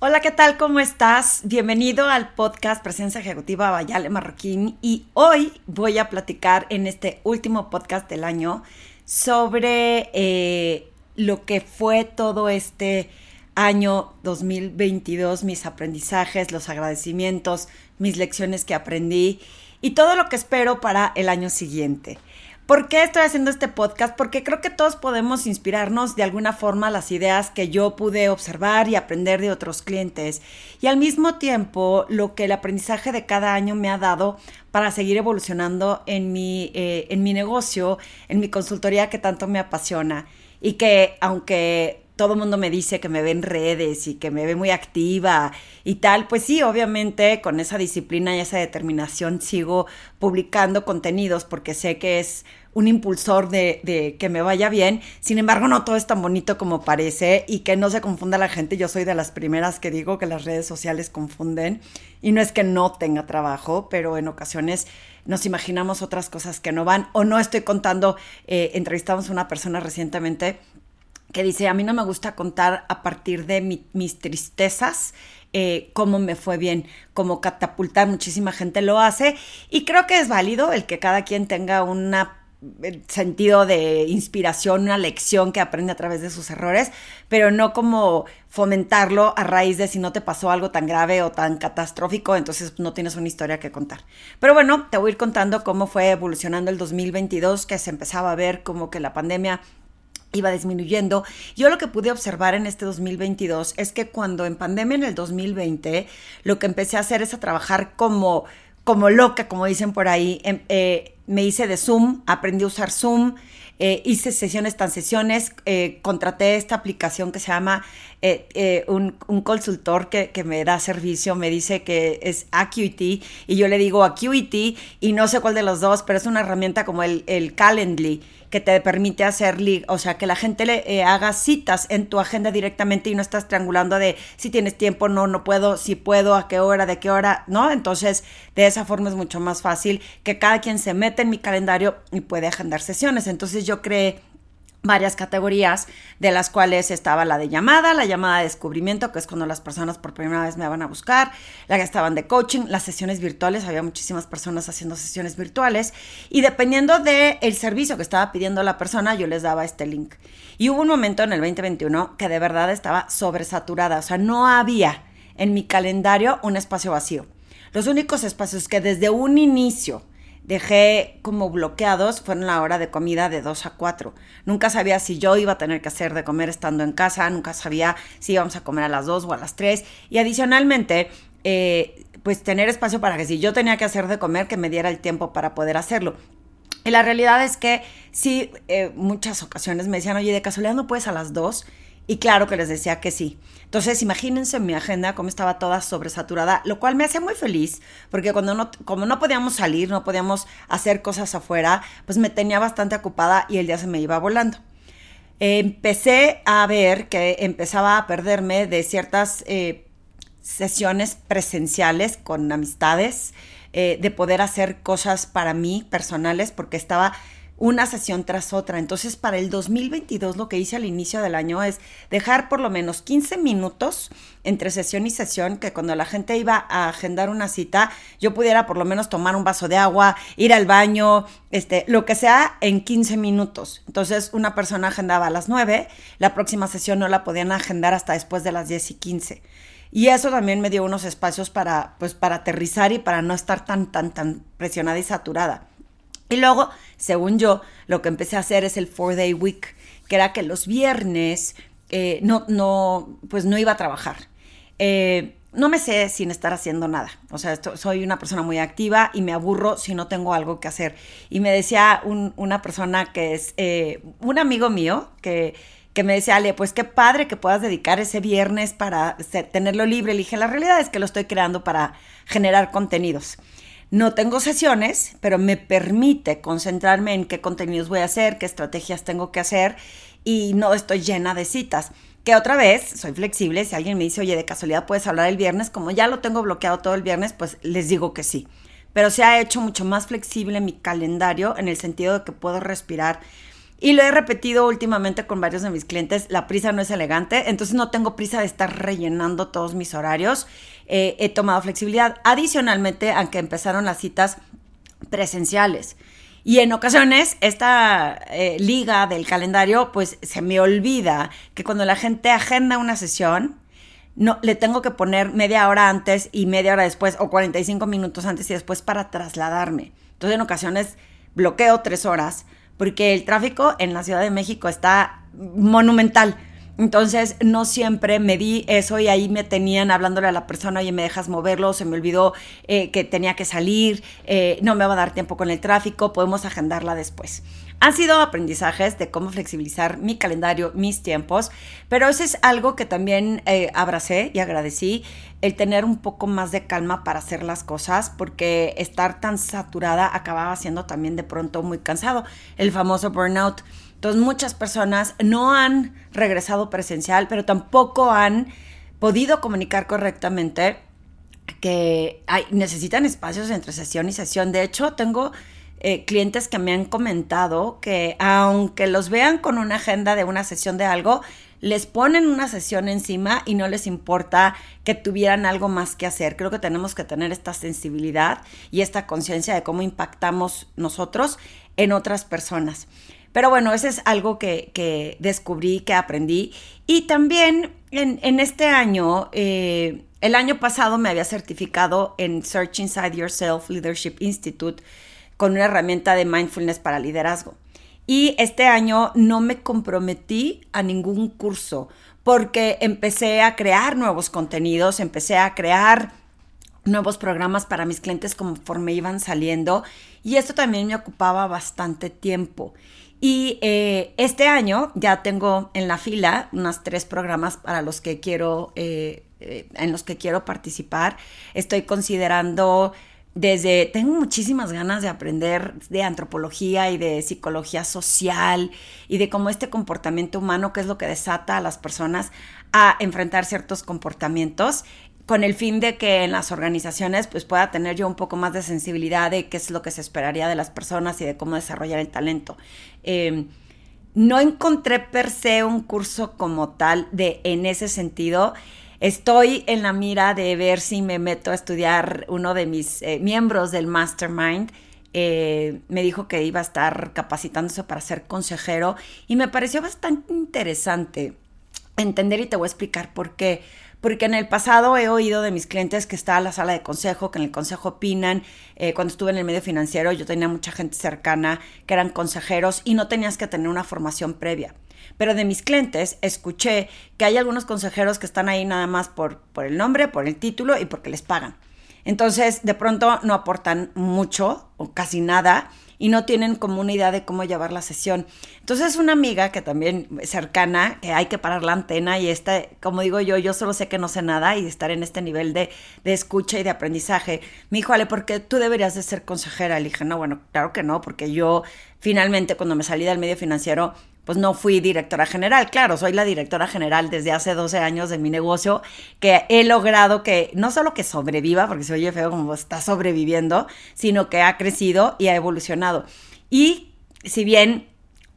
Hola, ¿qué tal? ¿Cómo estás? Bienvenido al podcast Presencia Ejecutiva Bayale Marroquín y hoy voy a platicar en este último podcast del año sobre eh, lo que fue todo este año 2022, mis aprendizajes, los agradecimientos, mis lecciones que aprendí y todo lo que espero para el año siguiente. ¿Por qué estoy haciendo este podcast? Porque creo que todos podemos inspirarnos de alguna forma las ideas que yo pude observar y aprender de otros clientes. Y al mismo tiempo, lo que el aprendizaje de cada año me ha dado para seguir evolucionando en mi, eh, en mi negocio, en mi consultoría que tanto me apasiona. Y que aunque todo el mundo me dice que me ve en redes y que me ve muy activa y tal, pues sí, obviamente con esa disciplina y esa determinación sigo publicando contenidos porque sé que es un impulsor de, que me vaya bien. Sin embargo, no todo es tan bonito como parece y que no se confunda la gente. Yo soy de las primeras que digo que las redes sociales confunden y no es que no tenga trabajo, pero en ocasiones nos imaginamos otras cosas que no van o no estoy contando. Eh, entrevistamos a una persona recientemente que dice, a mí no me gusta contar a partir de mis tristezas. Eh, cómo me fue bien, cómo catapultar, muchísima gente lo hace y creo que es válido el que cada quien tenga un sentido de inspiración, una lección que aprende a través de sus errores, pero no como fomentarlo a raíz de si no te pasó algo tan grave o tan catastrófico, entonces no tienes una historia que contar. Pero bueno, te voy a ir contando cómo fue evolucionando el 2022, que se empezaba a ver como que la pandemia iba disminuyendo. Yo lo que pude observar en este 2022 es que cuando en pandemia en el 2020, lo que empecé a hacer es a trabajar como, como loca, como dicen por ahí. Em, eh, me hice de Zoom, aprendí a usar Zoom, eh, hice sesiones tan sesiones, eh, contraté esta aplicación que se llama un, consultor que, que, me da servicio, me dice que es Acuity y yo le digo Acuity y no sé cuál de los dos, pero es una herramienta como el, el Calendly que te permite hacer, o sea, que la gente le eh, haga citas en tu agenda directamente y no estás triangulando de si tienes tiempo, no, no puedo, si puedo, a qué hora, de qué hora, ¿no? Entonces, de esa forma es mucho más fácil que cada quien se mete en mi calendario y puede agendar sesiones. Entonces, yo creé varias categorías, de las cuales estaba la de llamada, la llamada de descubrimiento, que es cuando las personas por primera vez me van a buscar, la que estaban de coaching, las sesiones virtuales, había muchísimas personas haciendo sesiones virtuales, y dependiendo del el servicio que estaba pidiendo la persona, yo les daba este link. Y hubo un momento en el 2021 que de verdad estaba sobresaturada, o sea, no había en mi calendario un espacio vacío. Los únicos espacios que desde un inicio dejé como bloqueados fueron la hora de comida de 2 a 4. Nunca sabía si yo iba a tener que hacer de comer estando en casa, nunca sabía si íbamos a comer a las 2 o a las 3. Y adicionalmente, eh, pues tener espacio para que si yo tenía que hacer de comer, que me diera el tiempo para poder hacerlo. Y la realidad es que sí, eh, muchas ocasiones me decían, oye, de casualidad no puedes a las 2. Y claro que les decía que sí. Entonces, imagínense mi agenda cómo estaba toda sobresaturada, lo cual me hacía muy feliz, porque cuando no, como no podíamos salir, no podíamos hacer cosas afuera, pues me tenía bastante ocupada y el día se me iba volando. empecé a ver que empezaba a perderme de ciertas eh, sesiones presenciales con amistades, eh, de poder hacer cosas para mí personales, porque estaba una sesión tras otra. Entonces, para el 2022 lo que hice al inicio del año es dejar por lo menos 15 minutos entre sesión y sesión, que cuando la gente iba a agendar una cita, yo pudiera por lo menos tomar un vaso de agua, ir al baño, este, lo que sea en 15 minutos. Entonces, una persona agendaba a las 9, la próxima sesión no la podían agendar hasta después de las 10 y 15. Y eso también me dio unos espacios para, pues, para aterrizar y para no estar tan, tan, tan presionada y saturada. Y luego, según yo, lo que empecé a hacer es el four day week, que era que los viernes eh, no, no, pues no iba a trabajar. Eh, no me sé sin estar haciendo nada. O sea, soy una persona muy activa y me aburro si no tengo algo que hacer. Y me decía una persona que es eh, un amigo mío que, que me decía, Ale, pues qué padre que puedas dedicar ese viernes para tenerlo libre. Le dije, la realidad es que lo estoy creando para generar contenidos. No tengo sesiones, pero me permite concentrarme en qué contenidos voy a hacer, qué estrategias tengo que hacer y no estoy llena de citas. Que otra vez, soy flexible, si alguien me dice, oye, de casualidad puedes hablar el viernes, como ya lo tengo bloqueado todo el viernes, pues les digo que sí. Pero se ha hecho mucho más flexible mi calendario en el sentido de que puedo respirar Y lo he repetido últimamente con varios de mis clientes, la prisa no es elegante, entonces no tengo prisa de estar rellenando todos mis horarios. Eh, he tomado flexibilidad. Adicionalmente, aunque empezaron las citas presenciales. Y en ocasiones esta eh, liga del calendario, pues se me olvida que cuando la gente agenda una sesión, no, le tengo que poner media hora antes y media hora después o 45 minutos antes y después para trasladarme. Entonces en ocasiones bloqueo tres horas porque el tráfico en la Ciudad de México está monumental. Entonces, no siempre me di eso y ahí me tenían hablándole a la persona, oye, me dejas moverlo, se me olvidó eh, que tenía que salir, eh, no me va a dar tiempo con el tráfico, podemos agendarla después. Han sido aprendizajes de cómo flexibilizar mi calendario, mis tiempos, pero eso es algo que también eh, abracé y agradecí, el tener un poco más de calma para hacer las cosas, porque estar tan saturada acababa siendo también de pronto muy cansado, el famoso burnout. Entonces muchas personas no han regresado presencial, pero tampoco han podido comunicar correctamente que hay, necesitan espacios entre sesión y sesión. De hecho, tengo eh, clientes que me han comentado que aunque los vean con una agenda de una sesión de algo, les ponen una sesión encima y no les importa que tuvieran algo más que hacer. Creo que tenemos que tener esta sensibilidad y esta conciencia de cómo impactamos nosotros en otras personas. Pero bueno, eso es algo que, descubrí, que aprendí. Y también en, este año, eh, el año pasado me había certificado en Search Inside Yourself Leadership Institute con una herramienta de mindfulness para liderazgo. Y este año no me comprometí a ningún curso porque empecé a crear nuevos contenidos, empecé a crear nuevos programas para mis clientes conforme iban saliendo y esto también me ocupaba bastante tiempo. Y eh, este año ya tengo en la fila unos tres programas para los que quiero, eh, eh, en los que quiero participar. Estoy considerando desde, tengo muchísimas ganas de aprender de antropología y de psicología social y de cómo este comportamiento humano, que es lo que desata a las personas a enfrentar ciertos comportamientos con el fin de que en las organizaciones pues pueda tener yo un poco más de sensibilidad de qué es lo que se esperaría de las personas y de cómo desarrollar el talento. Em, no encontré per se un curso como tal de en ese sentido. Estoy en la mira de ver si me meto a estudiar uno de mis eh, miembros del mastermind. Eh, me dijo que iba a estar capacitándose para ser consejero y me pareció bastante interesante entender y te voy a explicar por qué porque en el pasado he oído de mis clientes que está la sala de consejo, que en el consejo opinan. Eh, cuando estuve en el medio financiero yo tenía mucha gente cercana que eran consejeros y no tenías que tener una formación previa. Pero de mis clientes escuché que hay algunos consejeros que están ahí nada más por, por el nombre, por el título y porque les pagan. Entonces, de pronto no aportan mucho o casi nada y no tienen como una idea de cómo llevar la sesión. Entonces una amiga que también cercana, que hay que parar la antena y esta, como digo yo, yo solo sé que no sé nada y estar en este nivel de, de escucha y de aprendizaje, me dijo, Ale, ¿por qué tú deberías de ser consejera? Le dije, no, bueno, claro que no, porque yo finalmente cuando me salí del medio financiero pues no fui directora general. Claro, soy la directora general desde hace 12 años de mi negocio, que he logrado que no solo que sobreviva, porque se oye feo como está sobreviviendo, sino que ha crecido y ha evolucionado. Y si bien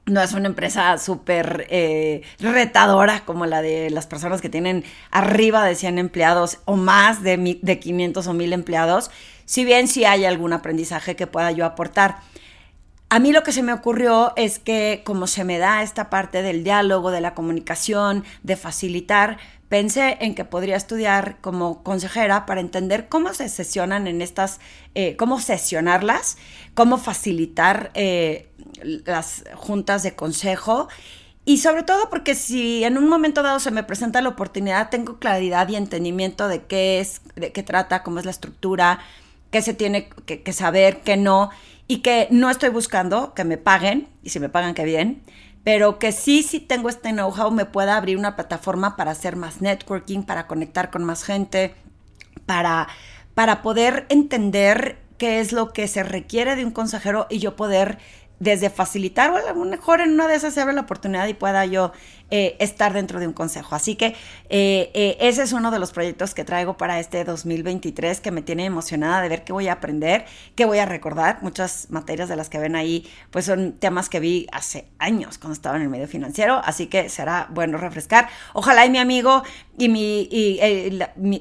no es una empresa súper eh, retadora como la de las personas que tienen arriba de 100 empleados o más de, de 500 o 1000 empleados, si bien sí hay algún aprendizaje que pueda yo aportar. A mí lo que se me ocurrió es que como se me da esta parte del diálogo, de la comunicación, de facilitar, pensé en que podría estudiar como consejera para entender cómo se sesionan en estas, eh, cómo sesionarlas, cómo facilitar eh, las juntas de consejo y sobre todo porque si en un momento dado se me presenta la oportunidad, tengo claridad y entendimiento de qué es, de qué trata, cómo es la estructura, qué se tiene que, que saber, qué no y que no estoy buscando que me paguen, y si me pagan, qué bien, pero que sí, sí tengo este know-how, me pueda abrir una plataforma para hacer más networking, para conectar con más gente, para, para poder entender qué es lo que se requiere de un consejero y yo poder desde facilitar, o a lo mejor en una de esas se abre la oportunidad y pueda yo eh, estar dentro de un consejo. Así que eh, eh, ese es uno de los proyectos que traigo para este 2023 que me tiene emocionada de ver qué voy a aprender, qué voy a recordar. Muchas materias de las que ven ahí, pues son temas que vi hace años cuando estaba en el medio financiero, así que será bueno refrescar. Ojalá y mi amigo y mi, y,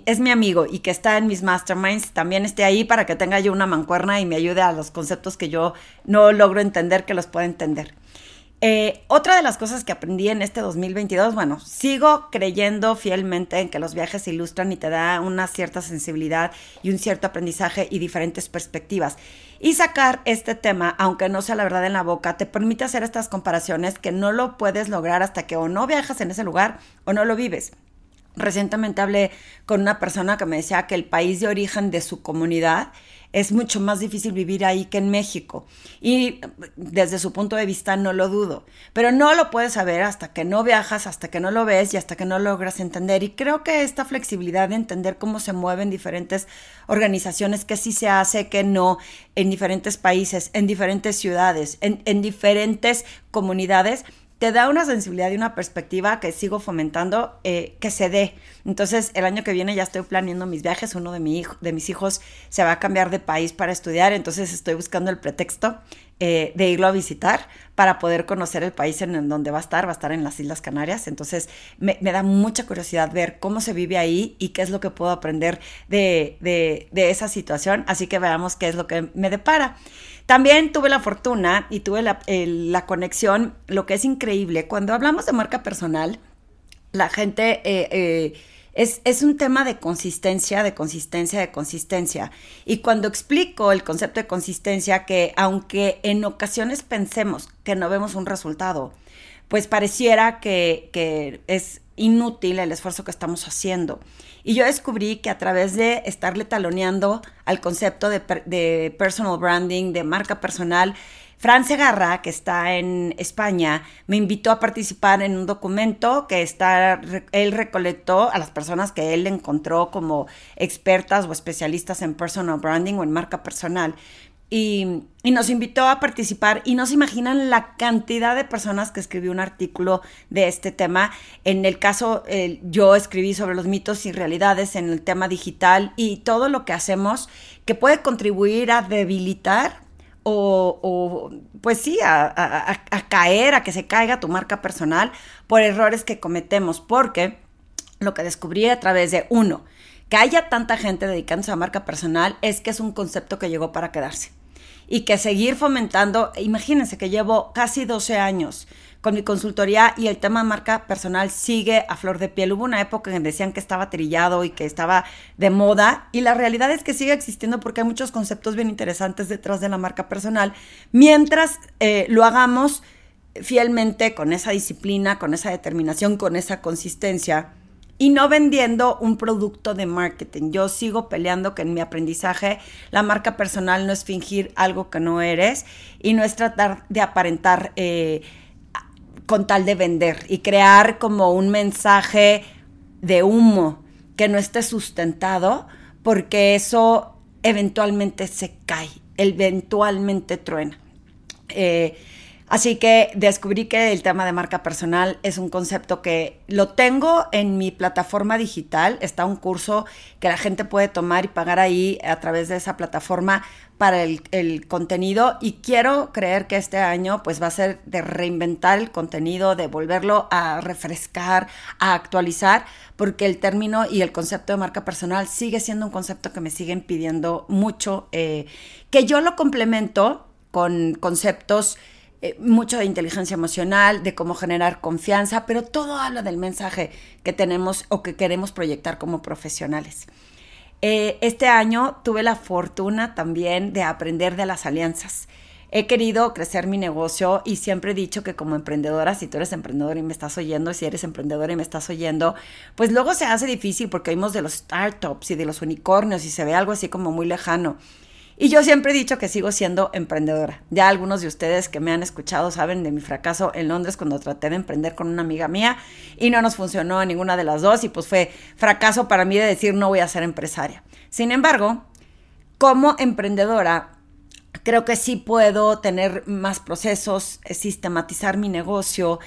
es mi amigo y que está en mis masterminds también esté ahí para que tenga yo una mancuerna y me ayude a los conceptos que yo no logro entender, que los pueda entender. Eh, otra de las cosas que aprendí en este 2022, bueno, sigo creyendo fielmente en que los viajes ilustran y te da una cierta sensibilidad y un cierto aprendizaje y diferentes perspectivas. Y sacar este tema, aunque no sea la verdad en la boca, te permite hacer estas comparaciones que no lo puedes lograr hasta que o no viajas en ese lugar o no lo vives. Recientemente hablé con una persona que me decía que el país de origen de su comunidad es mucho más difícil vivir ahí que en México. Y desde su punto de vista no lo dudo, pero no lo puedes saber hasta que no viajas, hasta que no lo ves y hasta que no logras entender. Y creo que esta flexibilidad de entender cómo se mueven diferentes organizaciones, que sí se hace, que no, en diferentes países, en diferentes ciudades, en, en diferentes comunidades, te da una sensibilidad y una perspectiva que sigo fomentando eh, que se dé. Entonces, el año que viene ya estoy planeando mis viajes. Uno de, mis hijos se va a cambiar de país para estudiar, entonces estoy buscando el pretexto eh, de irlo a visitar para poder conocer el país en, donde va a estar. Va a estar en las Islas Canarias. Entonces, me, da mucha curiosidad ver cómo se vive ahí y qué es lo que puedo aprender de, de esa situación. Así que veamos qué es lo que me depara. También tuve la fortuna y tuve la, conexión, lo que es increíble, cuando hablamos de marca personal, la gente eh, eh, es, es, un tema de consistencia, de consistencia, de consistencia. Y cuando explico el concepto de consistencia, que aunque en ocasiones pensemos que no vemos un resultado, pues pareciera que, es inútil el esfuerzo que estamos haciendo. Y yo descubrí que a través de estarle taloneando al concepto de, personal branding, de marca personal, Francia Garra, que está en España, me invitó a participar en un documento que está, él recolectó a las personas que él encontró como expertas o especialistas en personal branding o en marca personal y, nos invitó a participar y no se imaginan la cantidad de personas que escribió un artículo de este tema. En el caso, yo escribí sobre los mitos y realidades en el tema digital y todo lo que hacemos que puede contribuir a debilitar o, pues sí, a, a caer, a que se caiga tu marca personal por errores que cometemos, porque lo que descubrí a través de uno, que haya tanta gente dedicándose a marca personal es que es un concepto que llegó para quedarse y que seguir fomentando, imagínense que llevo casi 12 años con mi consultoría y el tema marca personal sigue a flor de piel. Hubo una época en que decían que estaba trillado y que estaba de moda y la realidad es que sigue existiendo porque hay muchos conceptos bien interesantes detrás de la marca personal, mientras eh, lo hagamos fielmente con esa disciplina, con esa determinación, con esa consistencia y no vendiendo un producto de marketing. Yo sigo peleando que en mi aprendizaje la marca personal no es fingir algo que no eres y no es tratar de aparentar eh, con tal de vender y crear como un mensaje de humo que no esté sustentado porque eso eventualmente se cae, eventualmente truena. Eh, Así que descubrí que el tema de marca personal es un concepto que lo tengo en mi plataforma digital. Está un curso que la gente puede tomar y pagar ahí a través de esa plataforma para el, contenido y quiero creer que este año pues va a ser de reinventar el contenido, de volverlo a refrescar, a actualizar, porque el término y el concepto de marca personal sigue siendo un concepto que me siguen pidiendo mucho, eh, que yo lo complemento con conceptos eh, mucho de inteligencia emocional, de cómo generar confianza, pero todo habla del mensaje que tenemos o que queremos proyectar como profesionales. Eh, este año tuve la fortuna también de aprender de las alianzas. He querido crecer mi negocio y siempre he dicho que como emprendedora, si tú eres emprendedora y me estás oyendo, si eres emprendedora y me estás oyendo, pues luego se hace difícil porque oímos de los startups y de los unicornios y se ve algo así como muy lejano. Y yo siempre he dicho que sigo siendo emprendedora. Ya algunos de ustedes que me han escuchado saben de mi fracaso en Londres cuando traté de emprender con una amiga mía y no nos funcionó ninguna de las dos y pues fue fracaso para mí de decir no voy a ser empresaria. Sin embargo, como emprendedora, creo que sí puedo tener más procesos, sistematizar mi negocio,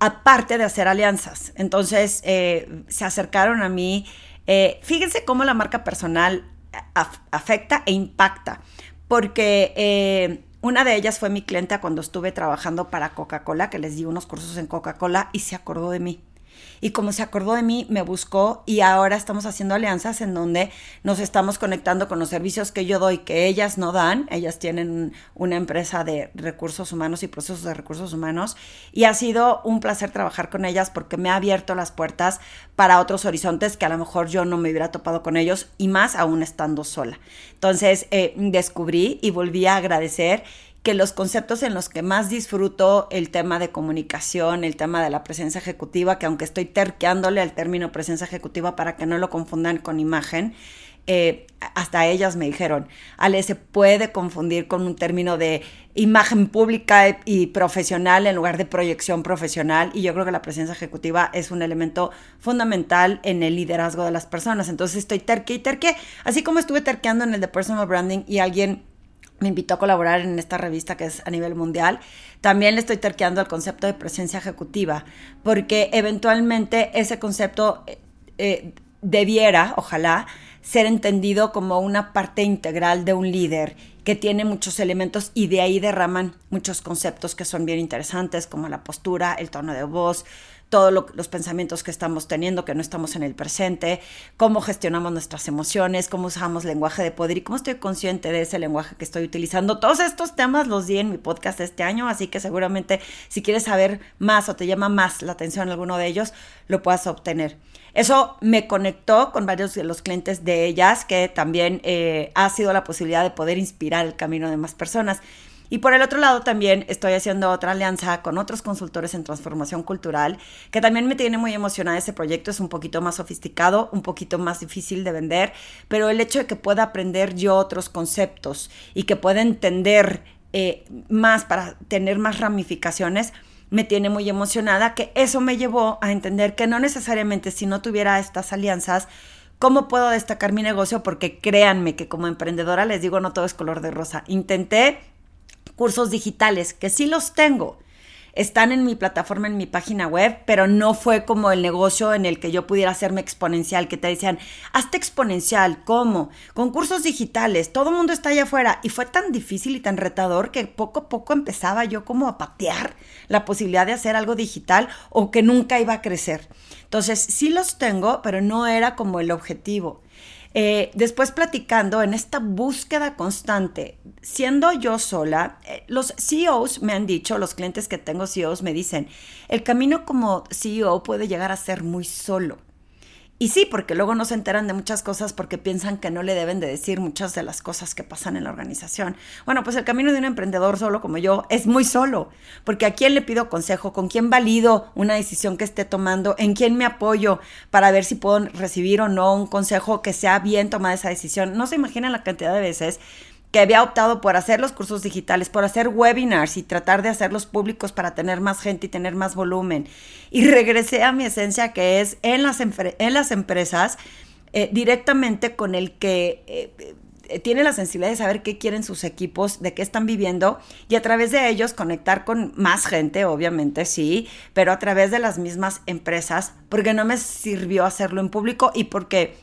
aparte de hacer alianzas. Entonces eh, se acercaron a mí. Eh, fíjense cómo la marca personal afecta e impacta, porque eh, una de ellas fue mi clienta cuando estuve trabajando para Coca-Cola, que les di unos cursos en Coca-Cola y se acordó de mí. Y como se acordó de mí, me buscó y ahora estamos haciendo alianzas en donde nos estamos conectando con los servicios que yo doy, que ellas no dan. Ellas tienen una empresa de recursos humanos y procesos de recursos humanos. Y ha sido un placer trabajar con ellas porque me ha abierto las puertas para otros horizontes que a lo mejor yo no me hubiera topado con ellos y más aún estando sola. Entonces eh, descubrí y volví a agradecer que los conceptos en los que más disfruto el tema de comunicación, el tema de la presencia ejecutiva, que aunque estoy terqueándole al término presencia ejecutiva para que no lo confundan con imagen, eh, hasta ellas me dijeron, Ale, se puede confundir con un término de imagen pública y profesional en lugar de proyección profesional y yo creo que la presencia ejecutiva es un elemento fundamental en el liderazgo de las personas. Entonces estoy terque y terque, así como estuve terqueando en el de personal branding y alguien me invitó a colaborar en esta revista que es a nivel mundial, también le estoy terqueando el concepto de presencia ejecutiva, porque eventualmente ese concepto eh, eh, debiera, ojalá, ser entendido como una parte integral de un líder que tiene muchos elementos y de ahí derraman muchos conceptos que son bien interesantes, como la postura, el tono de voz, todos los pensamientos que estamos teniendo, que no estamos en el presente, cómo gestionamos nuestras emociones, cómo usamos lenguaje de poder y cómo estoy consciente de ese lenguaje que estoy utilizando. Todos estos temas los di en mi podcast este año, así que seguramente si quieres saber más o te llama más la atención alguno de ellos, lo puedas obtener. Eso me conectó con varios de los clientes de ellas, que también eh, ha sido la posibilidad de poder inspirar el camino de más personas. Y por el otro lado también estoy haciendo otra alianza con otros consultores en transformación cultural, que también me tiene muy emocionada ese proyecto. Es un poquito más sofisticado, un poquito más difícil de vender, pero el hecho de que pueda aprender yo otros conceptos y que pueda entender eh, más para tener más ramificaciones, me tiene muy emocionada, que eso me llevó a entender que no necesariamente si no tuviera estas alianzas, ¿Cómo puedo destacar mi negocio? Porque créanme que como emprendedora les digo, no todo es color de rosa. Intenté cursos digitales, que sí los tengo. Están en mi plataforma, en mi página web, pero no fue como el negocio en el que yo pudiera hacerme exponencial, que te decían, hazte exponencial, ¿cómo? Con cursos digitales, todo el mundo está allá afuera. Y fue tan difícil y tan retador que poco a poco empezaba yo como a patear la posibilidad de hacer algo digital o que nunca iba a crecer. Entonces, sí los tengo, pero no era como el objetivo. Eh, después platicando en esta búsqueda constante, siendo yo sola, eh, los CEOs me han dicho, los clientes que tengo CEOs me dicen, el camino como CEO puede llegar a ser muy solo. Y sí, porque luego no se enteran de muchas cosas porque piensan que no le deben de decir muchas de las cosas que pasan en la organización. Bueno, pues el camino de un emprendedor solo como yo es muy solo, porque a quién le pido consejo, con quién valido una decisión que esté tomando, en quién me apoyo para ver si puedo recibir o no un consejo que sea bien tomada esa decisión. No se imaginan la cantidad de veces que había optado por hacer los cursos digitales, por hacer webinars y tratar de hacerlos públicos para tener más gente y tener más volumen. Y regresé a mi esencia que es en las, en las empresas eh, directamente con el que... Eh, tiene la sensibilidad de saber qué quieren sus equipos, de qué están viviendo y a través de ellos conectar con más gente, obviamente sí, pero a través de las mismas empresas, porque no me sirvió hacerlo en público y porque,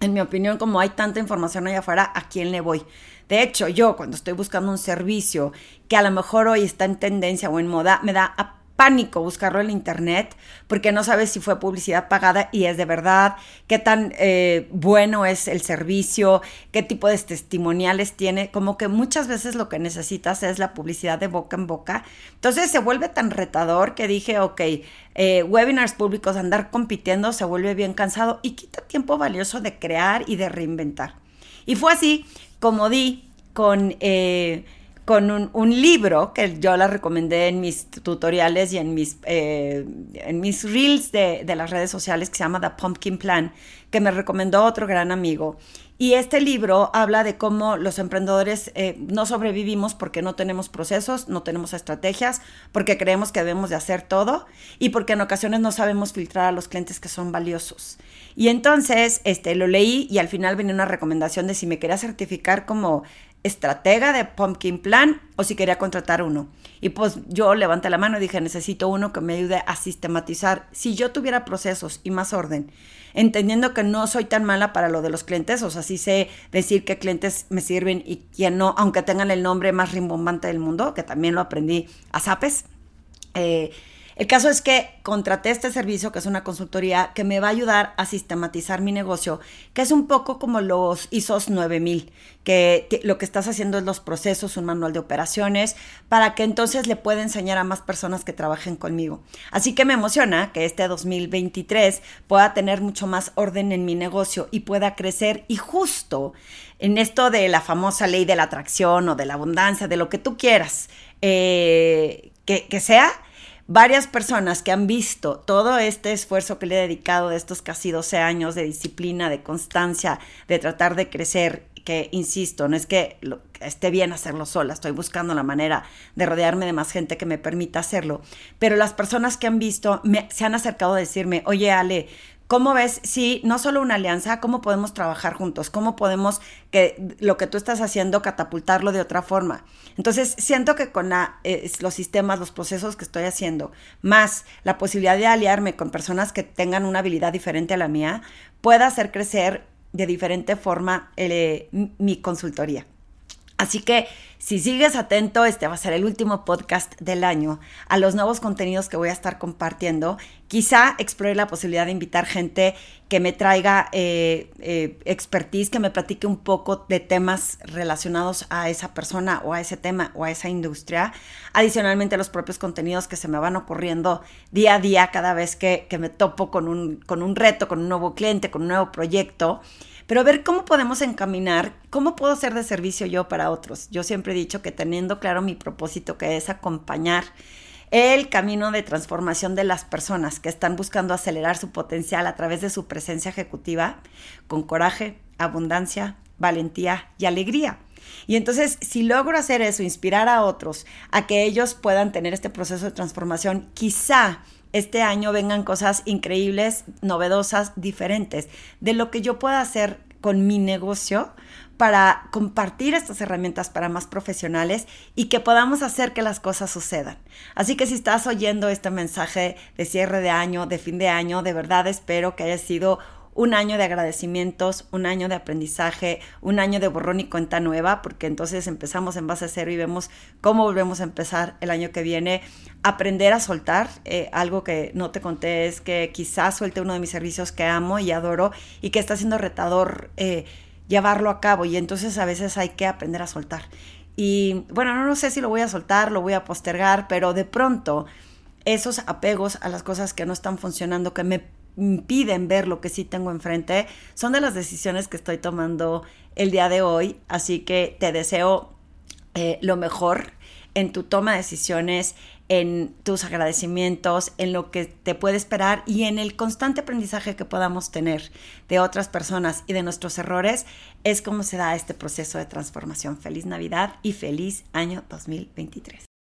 en mi opinión, como hay tanta información allá afuera, ¿a quién le voy? De hecho, yo cuando estoy buscando un servicio que a lo mejor hoy está en tendencia o en moda, me da pánico buscarlo en internet porque no sabes si fue publicidad pagada y es de verdad, qué tan eh, bueno es el servicio, qué tipo de testimoniales tiene, como que muchas veces lo que necesitas es la publicidad de boca en boca. Entonces se vuelve tan retador que dije, ok, eh, webinars públicos, andar compitiendo se vuelve bien cansado y quita tiempo valioso de crear y de reinventar. Y fue así como di con, eh, con un, libro que yo la recomendé en mis tutoriales y en mis, eh, en mis reels de, de, las redes sociales que se llama The Pumpkin Plan, que me recomendó otro gran amigo. Y este libro habla de cómo los emprendedores eh, no sobrevivimos porque no tenemos procesos, no tenemos estrategias, porque creemos que debemos de hacer todo y porque en ocasiones no sabemos filtrar a los clientes que son valiosos. Y entonces este, lo leí y al final venía una recomendación de si me quería certificar como estratega de Pumpkin Plan o si quería contratar uno. Y pues yo levanté la mano y dije, necesito uno que me ayude a sistematizar. Si yo tuviera procesos y más orden, entendiendo que no soy tan mala para lo de los clientes, o sea, sí sé decir qué clientes me sirven y quién no, aunque tengan el nombre más rimbombante del mundo, que también lo aprendí a Zapes. Eh, el caso es que contraté este servicio, que es una consultoría, que me va a ayudar a sistematizar mi negocio, que es un poco como los ISOs 9000, que lo que estás haciendo es los procesos, un manual de operaciones, para que entonces le pueda enseñar a más personas que trabajen conmigo. Así que me emociona que este 2023 pueda tener mucho más orden en mi negocio y pueda crecer y justo en esto de la famosa ley de la atracción o de la abundancia, de lo que tú quieras eh, que, que sea varias personas que han visto todo este esfuerzo que le he dedicado de estos casi 12 años de disciplina, de constancia, de tratar de crecer, que insisto, no es que, esté bien hacerlo sola, estoy buscando la manera de rodearme de más gente que me permita hacerlo, pero las personas que han visto me, se han acercado a decirme, oye Ale, ¿Cómo ves si no solo una alianza, cómo podemos trabajar juntos? ¿Cómo podemos que lo que tú estás haciendo catapultarlo de otra forma? Entonces, siento que con los sistemas, los procesos que estoy haciendo, más la posibilidad de aliarme con personas que tengan una habilidad diferente a la mía, pueda hacer crecer de diferente forma eh, mi consultoría. Así que si sigues atento, este va a ser el último podcast del año a los nuevos contenidos que voy a estar compartiendo. Quizá explore la posibilidad de invitar gente que me traiga eh, eh, expertise, que me platique un poco de temas relacionados a esa persona o a ese tema o a esa industria. Adicionalmente, los propios contenidos que se me van ocurriendo día a día cada vez que, que me topo con un, con un reto, con un nuevo cliente, con un nuevo proyecto pero ver cómo podemos encaminar, cómo puedo ser de servicio yo para otros. Yo siempre he dicho que teniendo claro mi propósito, que es acompañar el camino de transformación de las personas que están buscando acelerar su potencial a través de su presencia ejecutiva, con coraje, abundancia, valentía y alegría. Y entonces, si logro hacer eso, inspirar a otros a que ellos puedan tener este proceso de transformación, quizá este año vengan cosas increíbles, novedosas, diferentes, de lo que yo pueda hacer con mi negocio para compartir estas herramientas para más profesionales y que podamos hacer que las cosas sucedan. Así que si estás oyendo este mensaje de cierre de año, de fin de año, de verdad espero que haya sido un año de agradecimientos, un año de aprendizaje, un año de borrón y cuenta nueva, porque entonces empezamos en base a cero y vemos cómo volvemos a empezar el año que viene. Aprender a soltar, eh, algo que no te conté es que quizás suelte uno de mis servicios que amo y adoro y que está siendo retador eh, llevarlo a cabo y entonces a veces hay que aprender a soltar. Y bueno, no, no sé si lo voy a soltar, lo voy a postergar, pero de pronto esos apegos a las cosas que no están funcionando, que me impiden ver lo que sí tengo enfrente, son de las decisiones que estoy tomando el día de hoy. Así que te deseo eh, lo mejor en tu toma de decisiones, en tus agradecimientos, en lo que te puede esperar y en el constante aprendizaje que podamos tener de otras personas y de nuestros errores, es como se da este proceso de transformación. Feliz Navidad y feliz año 2023.